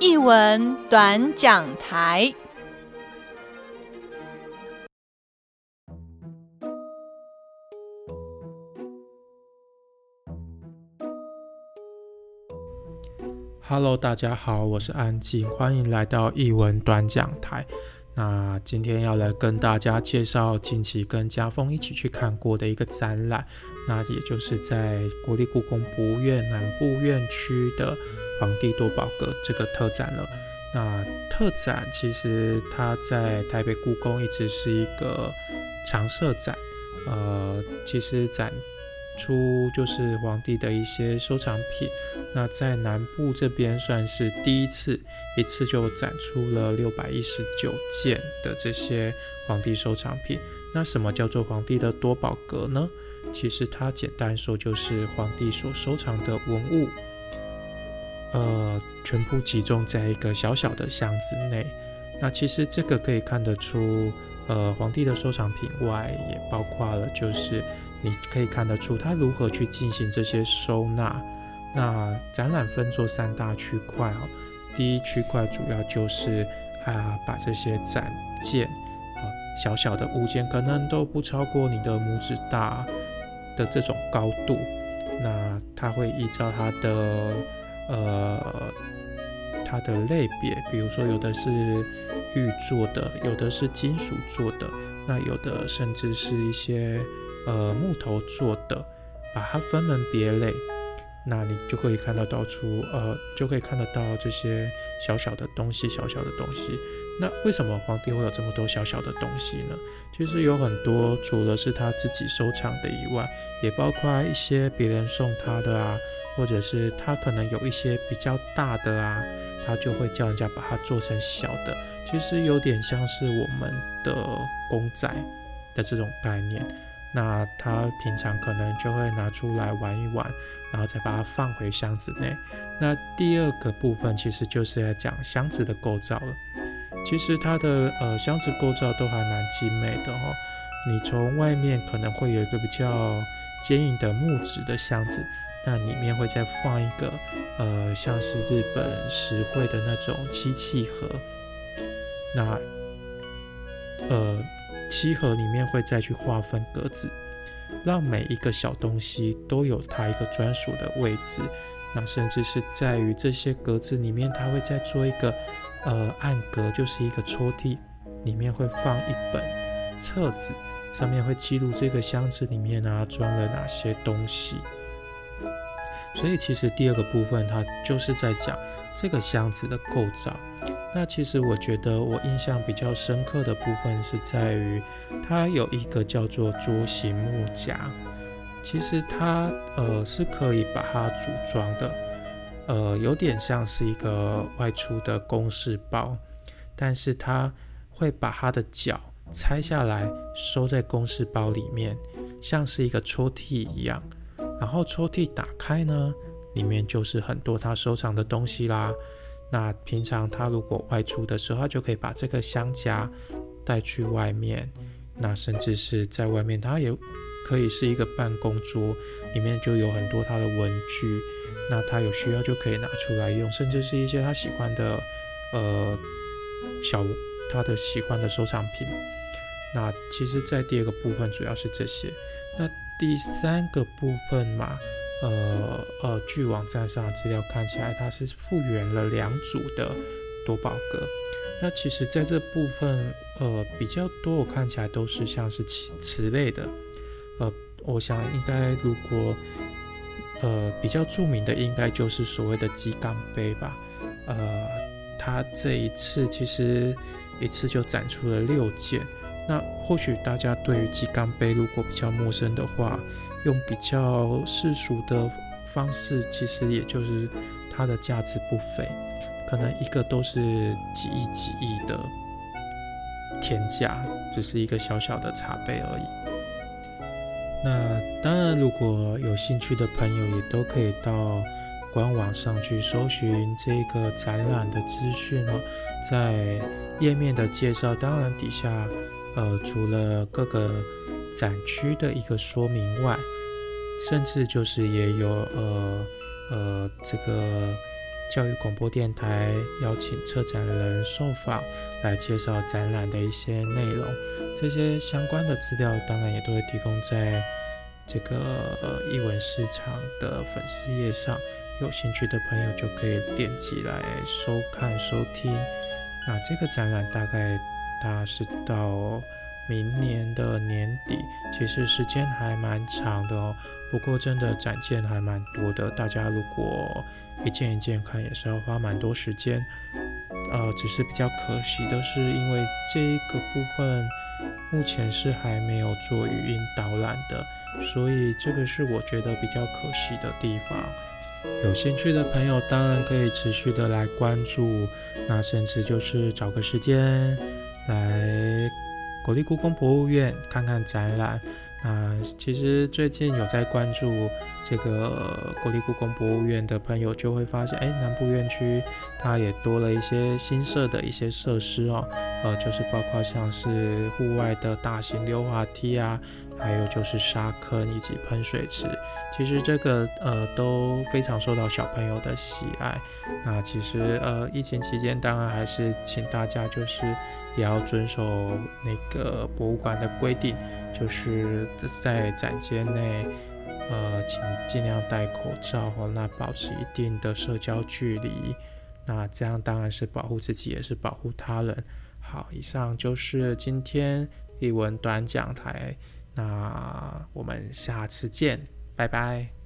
译文短讲台。Hello，大家好，我是安静，欢迎来到译文短讲台。那今天要来跟大家介绍近期跟家峰一起去看过的一个展览，那也就是在国立故宫博物院南部院区的皇帝多宝阁这个特展了。那特展其实它在台北故宫一直是一个常设展，呃，其实展。出就是皇帝的一些收藏品，那在南部这边算是第一次，一次就展出了六百一十九件的这些皇帝收藏品。那什么叫做皇帝的多宝阁呢？其实它简单说就是皇帝所收藏的文物，呃，全部集中在一个小小的箱子内。那其实这个可以看得出，呃，皇帝的收藏品外，也包括了就是。你可以看得出他如何去进行这些收纳。那展览分作三大区块哦。第一区块主要就是啊，把这些展件啊，小小的物件，可能都不超过你的拇指大的这种高度。那它会依照它的呃它的类别，比如说有的是玉做的，有的是金属做的，那有的甚至是一些。呃，木头做的，把它分门别类，那你就可以看得到出，呃，就可以看得到这些小小的东西，小小的东西。那为什么皇帝会有这么多小小的东西呢？其实有很多，除了是他自己收藏的以外，也包括一些别人送他的啊，或者是他可能有一些比较大的啊，他就会叫人家把它做成小的。其实有点像是我们的公仔的这种概念。那他平常可能就会拿出来玩一玩，然后再把它放回箱子内。那第二个部分其实就是在讲箱子的构造了。其实它的呃箱子构造都还蛮精美的哦。你从外面可能会有一个比较坚硬的木质的箱子，那里面会再放一个呃像是日本石绘的那种漆器盒。那呃。漆盒里面会再去划分格子，让每一个小东西都有它一个专属的位置。那甚至是在于这些格子里面，它会再做一个呃暗格，就是一个抽屉，里面会放一本册子，上面会记录这个箱子里面啊装了哪些东西。所以其实第二个部分，它就是在讲这个箱子的构造。那其实我觉得我印象比较深刻的部分是在于，它有一个叫做桌形木夹，其实它呃是可以把它组装的，呃有点像是一个外出的公事包，但是它会把它的脚拆下来收在公事包里面，像是一个抽屉一样，然后抽屉打开呢，里面就是很多他收藏的东西啦。那平常他如果外出的时候，他就可以把这个箱夹带去外面。那甚至是在外面，他也可以是一个办公桌，里面就有很多他的文具。那他有需要就可以拿出来用，甚至是一些他喜欢的呃小他的喜欢的收藏品。那其实，在第二个部分主要是这些。那第三个部分嘛。呃呃，据网站上的资料看起来，它是复原了两组的多宝格。那其实在这部分，呃，比较多我看起来都是像是瓷瓷类的。呃，我想应该如果呃比较著名的，应该就是所谓的鸡缸杯吧。呃，它这一次其实一次就展出了六件。那或许大家对于鸡缸杯如果比较陌生的话，用比较世俗的方式，其实也就是它的价值不菲，可能一个都是几亿几亿的天价，只是一个小小的茶杯而已。那当然，如果有兴趣的朋友，也都可以到官网上去搜寻这个展览的资讯哦。在页面的介绍，当然底下，呃，除了各个。展区的一个说明外，甚至就是也有呃呃这个教育广播电台邀请策展人受访，来介绍展览的一些内容。这些相关的资料当然也都会提供在这个译文市场的粉丝页上，有兴趣的朋友就可以点击来收看收听。那这个展览大概它是到明年的年底，其实时间还蛮长的哦。不过真的展件还蛮多的，大家如果一件一件看也是要花蛮多时间，呃，只是比较可惜的是，因为这个部分目前是还没有做语音导览的，所以这个是我觉得比较可惜的地方。有兴趣的朋友当然可以持续的来关注，那甚至就是找个时间来国立故宫博物院看看展览。那其实最近有在关注这个国立故宫博物院的朋友，就会发现，哎，南部院区它也多了一些新设的一些设施哦，呃，就是包括像是户外的大型溜滑梯啊，还有就是沙坑以及喷水池，其实这个呃都非常受到小朋友的喜爱。那其实呃疫情期间，当然还是请大家就是也要遵守那个博物馆的规定。就是在展间内，呃，请尽量戴口罩哦，那保持一定的社交距离，那这样当然是保护自己，也是保护他人。好，以上就是今天一文短讲台，那我们下次见，拜拜。